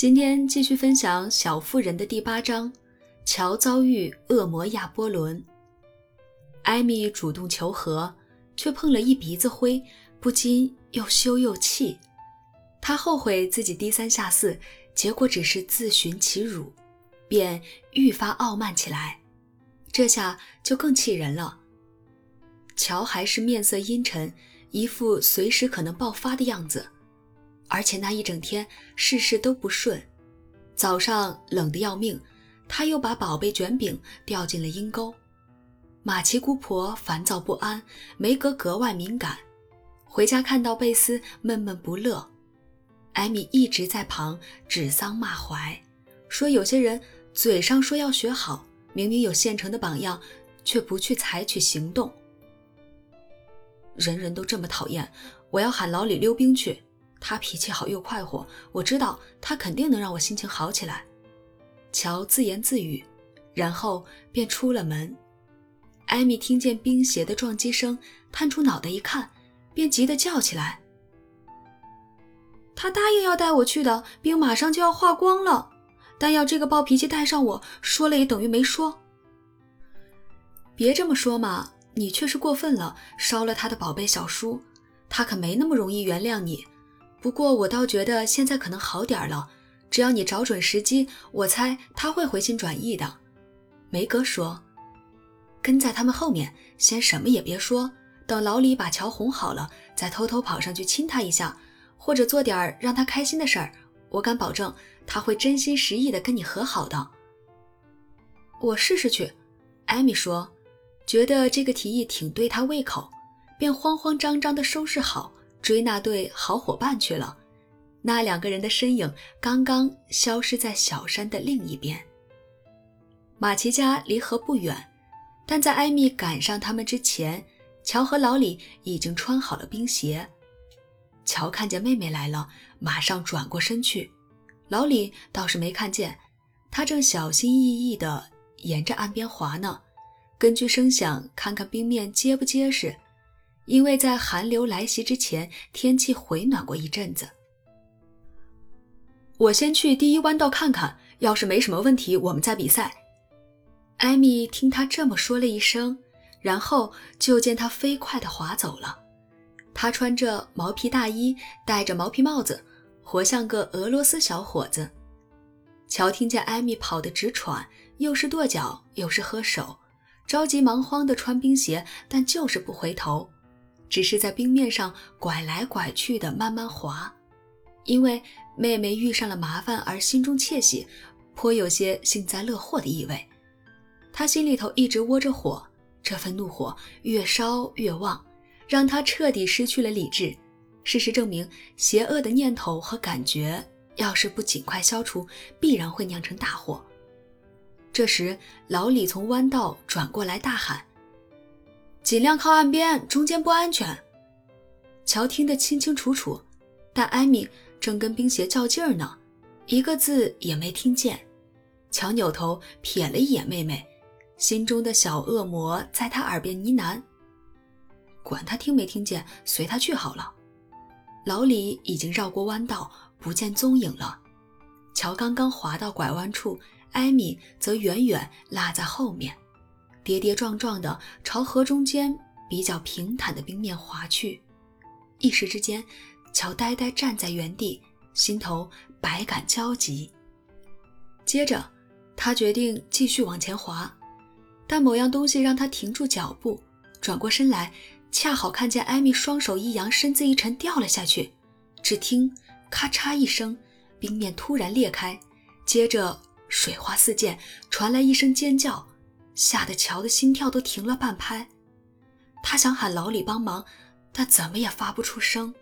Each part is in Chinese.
今天继续分享《小妇人》的第八章：乔遭遇恶魔亚波伦。艾米主动求和，却碰了一鼻子灰，不禁又羞又气。他后悔自己低三下四，结果只是自寻其辱，便愈发傲慢起来。这下就更气人了。乔还是面色阴沉，一副随时可能爆发的样子。而且那一整天事事都不顺，早上冷得要命，他又把宝贝卷饼掉进了阴沟。马奇姑婆烦躁不安，梅格格外敏感，回家看到贝斯闷闷不乐，艾米一直在旁指桑骂槐，说有些人嘴上说要学好，明明有现成的榜样，却不去采取行动。人人都这么讨厌，我要喊老李溜冰去。他脾气好又快活，我知道他肯定能让我心情好起来。乔自言自语，然后便出了门。艾米听见冰鞋的撞击声，探出脑袋一看，便急得叫起来：“他答应要带我去的，冰马上就要化光了，但要这个暴脾气带上我，说了也等于没说。”别这么说嘛，你却是过分了，烧了他的宝贝小书，他可没那么容易原谅你。不过我倒觉得现在可能好点了，只要你找准时机，我猜他会回心转意的。梅格说：“跟在他们后面，先什么也别说，等老李把乔哄好了，再偷偷跑上去亲他一下，或者做点让他开心的事儿。我敢保证，他会真心实意的跟你和好的。”我试试去，艾米说，觉得这个提议挺对他胃口，便慌慌张张地收拾好。追那对好伙伴去了，那两个人的身影刚刚消失在小山的另一边。马奇家离河不远，但在艾米赶上他们之前，乔和老李已经穿好了冰鞋。乔看见妹妹来了，马上转过身去，老李倒是没看见，他正小心翼翼地沿着岸边滑呢，根据声响看看冰面结不结实。因为在寒流来袭之前，天气回暖过一阵子。我先去第一弯道看看，要是没什么问题，我们再比赛。艾米听他这么说了一声，然后就见他飞快地滑走了。他穿着毛皮大衣，戴着毛皮帽子，活像个俄罗斯小伙子。乔听见艾米跑得直喘，又是跺脚，又是喝手，着急忙慌地穿冰鞋，但就是不回头。只是在冰面上拐来拐去的慢慢滑，因为妹妹遇上了麻烦而心中窃喜，颇有些幸灾乐祸的意味。他心里头一直窝着火，这份怒火越烧越旺，让他彻底失去了理智。事实证明，邪恶的念头和感觉要是不尽快消除，必然会酿成大祸。这时，老李从弯道转过来，大喊。尽量靠岸边，中间不安全。乔听得清清楚楚，但艾米正跟冰鞋较劲儿呢，一个字也没听见。乔扭头瞥了一眼妹妹，心中的小恶魔在他耳边呢喃：“管他听没听见，随他去好了。”老李已经绕过弯道，不见踪影了。乔刚刚滑到拐弯处，艾米则远远落在后面。跌跌撞撞地朝河中间比较平坦的冰面滑去，一时之间，乔呆呆站在原地，心头百感交集。接着，他决定继续往前滑，但某样东西让他停住脚步，转过身来，恰好看见艾米双手一扬，身子一沉，掉了下去。只听咔嚓一声，冰面突然裂开，接着水花四溅，传来一声尖叫。吓得乔的心跳都停了半拍，他想喊老李帮忙，但怎么也发不出声。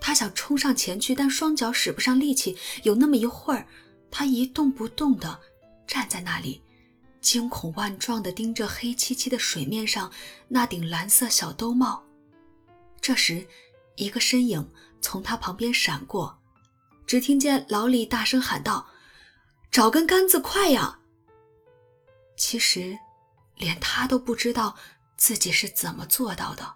他想冲上前去，但双脚使不上力气。有那么一会儿，他一动不动地站在那里，惊恐万状地盯着黑漆漆的水面上那顶蓝色小兜帽。这时，一个身影从他旁边闪过，只听见老李大声喊道：“找根杆子，快呀！”其实，连他都不知道自己是怎么做到的。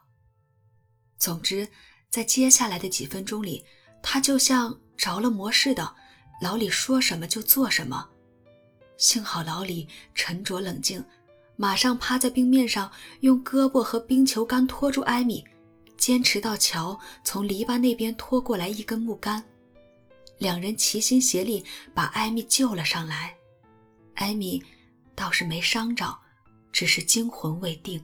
总之，在接下来的几分钟里，他就像着了魔似的，老李说什么就做什么。幸好老李沉着冷静，马上趴在冰面上，用胳膊和冰球杆拖住艾米，坚持到乔从篱笆那边拖过来一根木杆。两人齐心协力把艾米救了上来。艾米倒是没伤着，只是惊魂未定。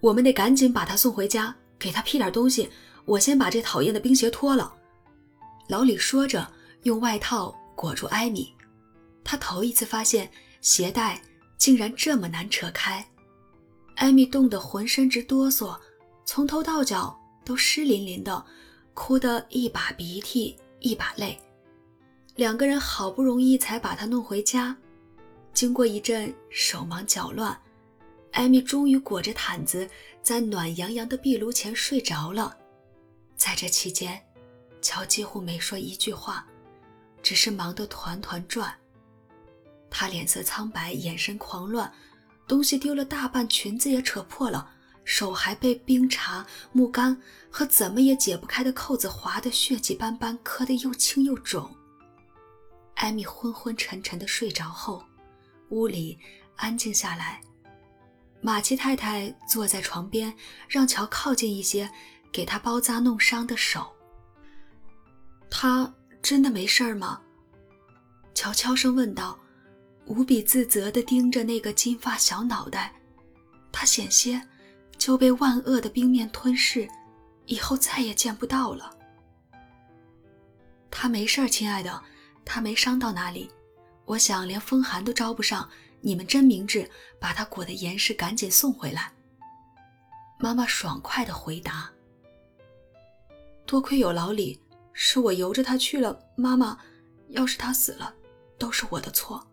我们得赶紧把她送回家，给她披点东西。我先把这讨厌的冰鞋脱了。老李说着，用外套裹住艾米。他头一次发现鞋带竟然这么难扯开，艾米冻得浑身直哆嗦，从头到脚都湿淋淋的，哭得一把鼻涕一把泪。两个人好不容易才把她弄回家，经过一阵手忙脚乱，艾米终于裹着毯子在暖洋洋的壁炉前睡着了。在这期间，乔几乎没说一句话，只是忙得团团转。他脸色苍白，眼神狂乱，东西丢了大半，裙子也扯破了，手还被冰碴、木杆和怎么也解不开的扣子划得血迹斑斑，磕得又青又肿。艾米昏昏沉沉的睡着后，屋里安静下来。马奇太太坐在床边，让乔靠近一些，给他包扎弄伤的手。他真的没事儿吗？乔悄声问道。无比自责地盯着那个金发小脑袋，他险些就被万恶的冰面吞噬，以后再也见不到了。他没事儿，亲爱的，他没伤到哪里。我想连风寒都招不上，你们真明智，把他裹得严实，赶紧送回来。妈妈爽快地回答：“多亏有老李，是我由着他去了。妈妈，要是他死了，都是我的错。”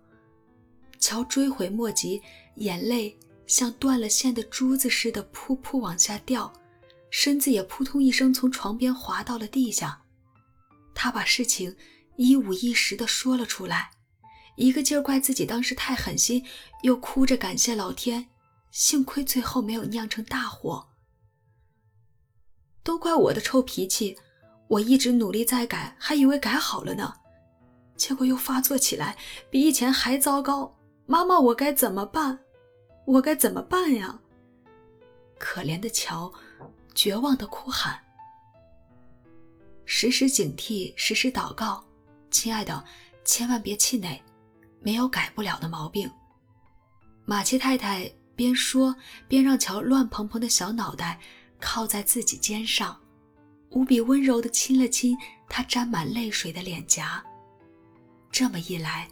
乔追悔莫及，眼泪像断了线的珠子似的噗噗往下掉，身子也扑通一声从床边滑到了地下。他把事情一五一十地说了出来，一个劲儿怪自己当时太狠心，又哭着感谢老天，幸亏最后没有酿成大祸。都怪我的臭脾气，我一直努力在改，还以为改好了呢，结果又发作起来，比以前还糟糕。妈妈，我该怎么办？我该怎么办呀？可怜的乔，绝望的哭喊。时时警惕，时时祷告，亲爱的，千万别气馁，没有改不了的毛病。马奇太太边说边让乔乱蓬蓬的小脑袋靠在自己肩上，无比温柔地亲了亲他沾满泪水的脸颊。这么一来，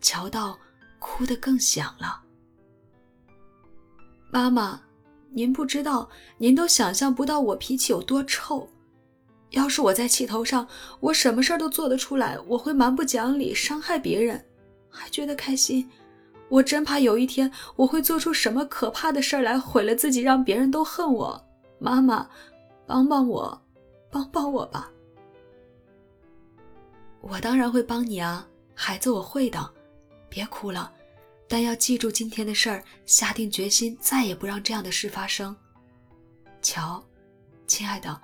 乔道。哭得更响了。妈妈，您不知道，您都想象不到我脾气有多臭。要是我在气头上，我什么事儿都做得出来。我会蛮不讲理，伤害别人，还觉得开心。我真怕有一天我会做出什么可怕的事儿来，毁了自己，让别人都恨我。妈妈，帮帮我，帮帮我吧。我当然会帮你啊，孩子，我会的。别哭了，但要记住今天的事儿，下定决心再也不让这样的事发生。瞧，亲爱的，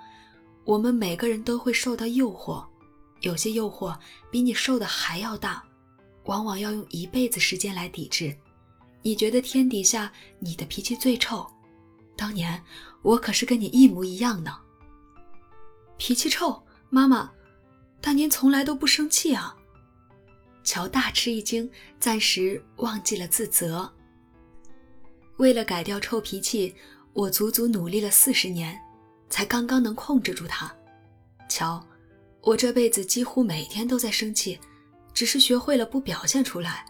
我们每个人都会受到诱惑，有些诱惑比你受的还要大，往往要用一辈子时间来抵制。你觉得天底下你的脾气最臭？当年我可是跟你一模一样呢。脾气臭，妈妈，但您从来都不生气啊。乔大吃一惊，暂时忘记了自责。为了改掉臭脾气，我足足努力了四十年，才刚刚能控制住它。乔，我这辈子几乎每天都在生气，只是学会了不表现出来。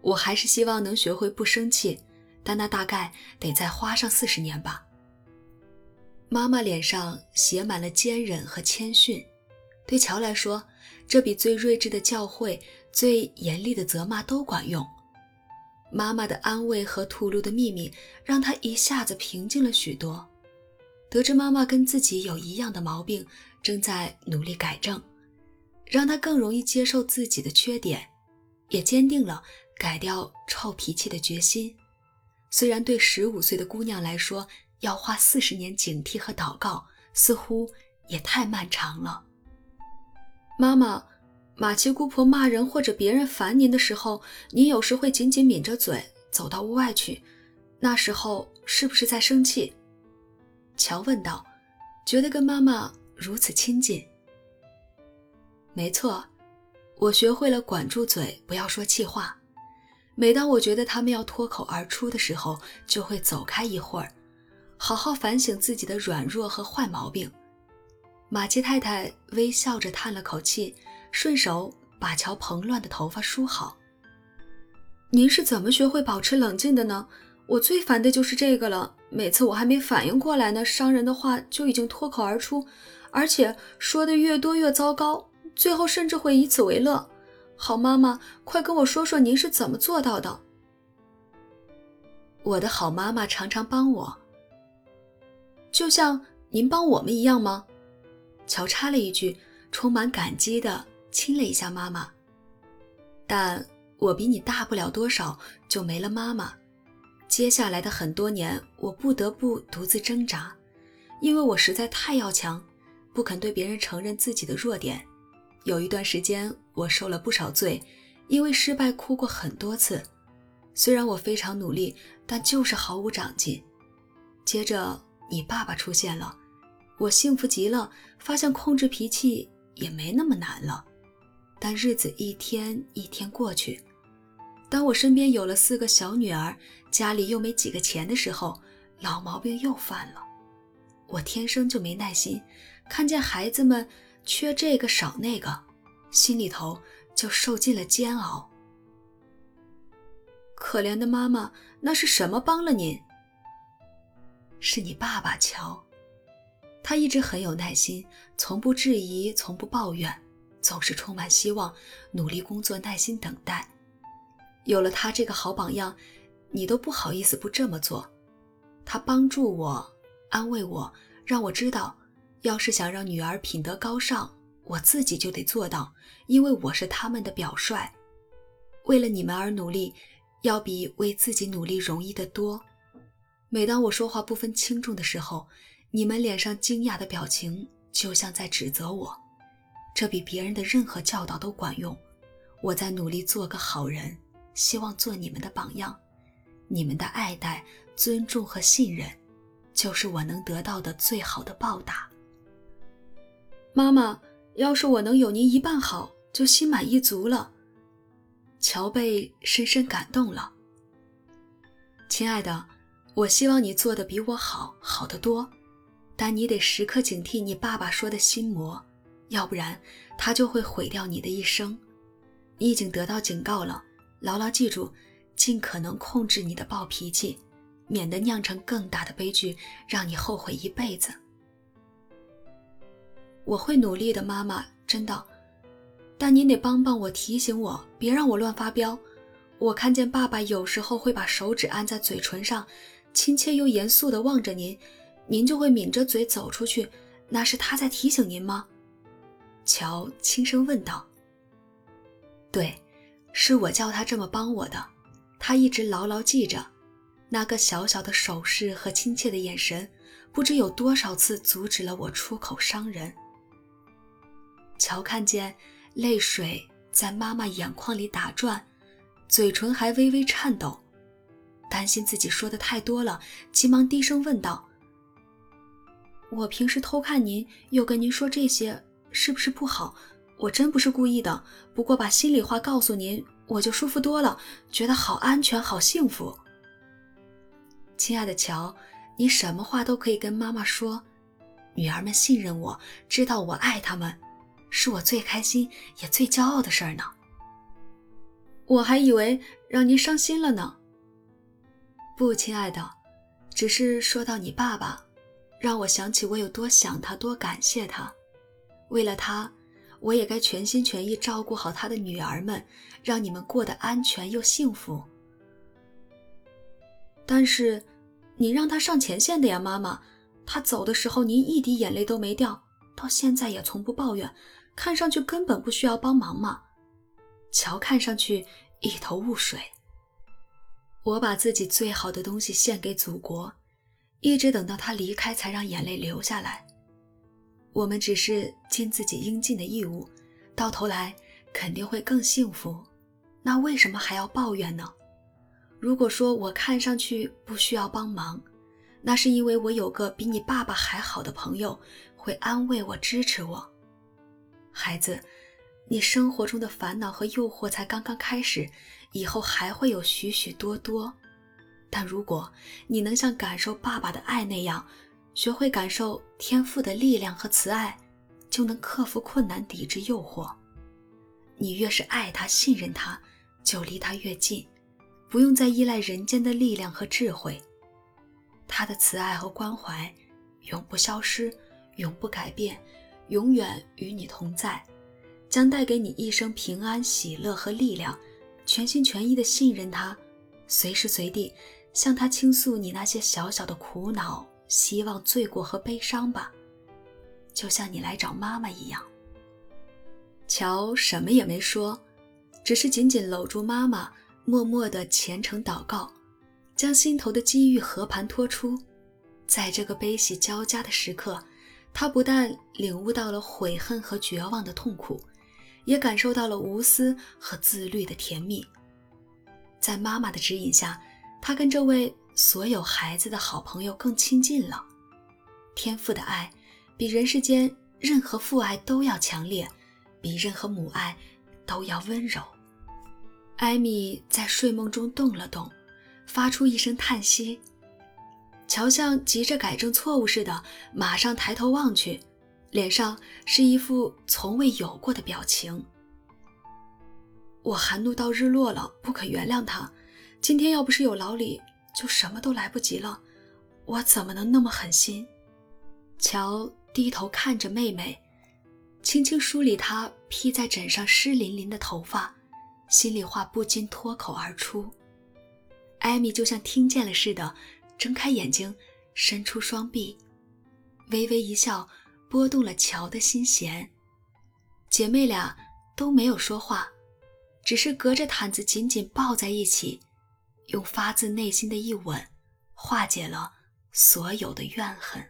我还是希望能学会不生气，但那大概得再花上四十年吧。妈妈脸上写满了坚忍和谦逊，对乔来说。这比最睿智的教诲、最严厉的责骂都管用。妈妈的安慰和吐露的秘密，让他一下子平静了许多。得知妈妈跟自己有一样的毛病，正在努力改正，让他更容易接受自己的缺点，也坚定了改掉臭脾气的决心。虽然对十五岁的姑娘来说，要花四十年警惕和祷告，似乎也太漫长了。妈妈，马奇姑婆骂人或者别人烦您的时候，您有时会紧紧抿着嘴走到屋外去，那时候是不是在生气？乔问道，觉得跟妈妈如此亲近。没错，我学会了管住嘴，不要说气话。每当我觉得他们要脱口而出的时候，就会走开一会儿，好好反省自己的软弱和坏毛病。马奇太太微笑着叹了口气，顺手把乔蓬乱的头发梳好。您是怎么学会保持冷静的呢？我最烦的就是这个了。每次我还没反应过来呢，伤人的话就已经脱口而出，而且说的越多越糟糕，最后甚至会以此为乐。好妈妈，快跟我说说您是怎么做到的？我的好妈妈常常帮我，就像您帮我们一样吗？乔插了一句，充满感激的亲了一下妈妈。但我比你大不了多少，就没了妈妈。接下来的很多年，我不得不独自挣扎，因为我实在太要强，不肯对别人承认自己的弱点。有一段时间，我受了不少罪，因为失败哭过很多次。虽然我非常努力，但就是毫无长进。接着，你爸爸出现了，我幸福极了，发现控制脾气也没那么难了。但日子一天一天过去，当我身边有了四个小女儿，家里又没几个钱的时候，老毛病又犯了。我天生就没耐心，看见孩子们。缺这个少那个，心里头就受尽了煎熬。可怜的妈妈，那是什么帮了您？是你爸爸乔，他一直很有耐心，从不质疑，从不抱怨，总是充满希望，努力工作，耐心等待。有了他这个好榜样，你都不好意思不这么做。他帮助我，安慰我，让我知道。要是想让女儿品德高尚，我自己就得做到，因为我是他们的表率。为了你们而努力，要比为自己努力容易得多。每当我说话不分轻重的时候，你们脸上惊讶的表情就像在指责我，这比别人的任何教导都管用。我在努力做个好人，希望做你们的榜样。你们的爱戴、尊重和信任，就是我能得到的最好的报答。妈妈，要是我能有您一半好，就心满意足了。乔被深深感动了。亲爱的，我希望你做的比我好，好得多。但你得时刻警惕你爸爸说的心魔，要不然他就会毁掉你的一生。你已经得到警告了，牢牢记住，尽可能控制你的暴脾气，免得酿成更大的悲剧，让你后悔一辈子。我会努力的，妈妈，真的。但您得帮帮我，提醒我，别让我乱发飙。我看见爸爸有时候会把手指按在嘴唇上，亲切又严肃地望着您，您就会抿着嘴走出去。那是他在提醒您吗？乔轻声问道。对，是我叫他这么帮我的。他一直牢牢记着，那个小小的手势和亲切的眼神，不知有多少次阻止了我出口伤人。乔看见泪水在妈妈眼眶里打转，嘴唇还微微颤抖，担心自己说的太多了，急忙低声问道：“我平时偷看您，又跟您说这些，是不是不好？我真不是故意的，不过把心里话告诉您，我就舒服多了，觉得好安全，好幸福。”亲爱的乔，你什么话都可以跟妈妈说，女儿们信任我，知道我爱她们。是我最开心也最骄傲的事儿呢。我还以为让您伤心了呢。不，亲爱的，只是说到你爸爸，让我想起我有多想他，多感谢他。为了他，我也该全心全意照顾好他的女儿们，让你们过得安全又幸福。但是，你让他上前线的呀，妈妈。他走的时候，您一滴眼泪都没掉，到现在也从不抱怨。看上去根本不需要帮忙嘛。乔看上去一头雾水。我把自己最好的东西献给祖国，一直等到他离开才让眼泪流下来。我们只是尽自己应尽的义务，到头来肯定会更幸福。那为什么还要抱怨呢？如果说我看上去不需要帮忙，那是因为我有个比你爸爸还好的朋友，会安慰我、支持我。孩子，你生活中的烦恼和诱惑才刚刚开始，以后还会有许许多多。但如果你能像感受爸爸的爱那样，学会感受天赋的力量和慈爱，就能克服困难，抵制诱惑。你越是爱他、信任他，就离他越近。不用再依赖人间的力量和智慧，他的慈爱和关怀永不消失，永不改变，永远与你同在，将带给你一生平安、喜乐和力量。全心全意的信任他，随时随地向他倾诉你那些小小的苦恼、希望、罪过和悲伤吧，就像你来找妈妈一样。乔什么也没说，只是紧紧搂住妈妈。默默的虔诚祷告，将心头的机遇和盘托出。在这个悲喜交加的时刻，他不但领悟到了悔恨和绝望的痛苦，也感受到了无私和自律的甜蜜。在妈妈的指引下，他跟这位所有孩子的好朋友更亲近了。天父的爱比人世间任何父爱都要强烈，比任何母爱都要温柔。艾米在睡梦中动了动，发出一声叹息。乔像急着改正错误似的，马上抬头望去，脸上是一副从未有过的表情。我含怒到日落了，不可原谅他。今天要不是有老李，就什么都来不及了。我怎么能那么狠心？乔低头看着妹妹，轻轻梳理她披在枕上湿淋淋的头发。心里话不禁脱口而出，艾米就像听见了似的，睁开眼睛，伸出双臂，微微一笑，拨动了乔的心弦。姐妹俩都没有说话，只是隔着毯子紧紧抱在一起，用发自内心的一吻，化解了所有的怨恨。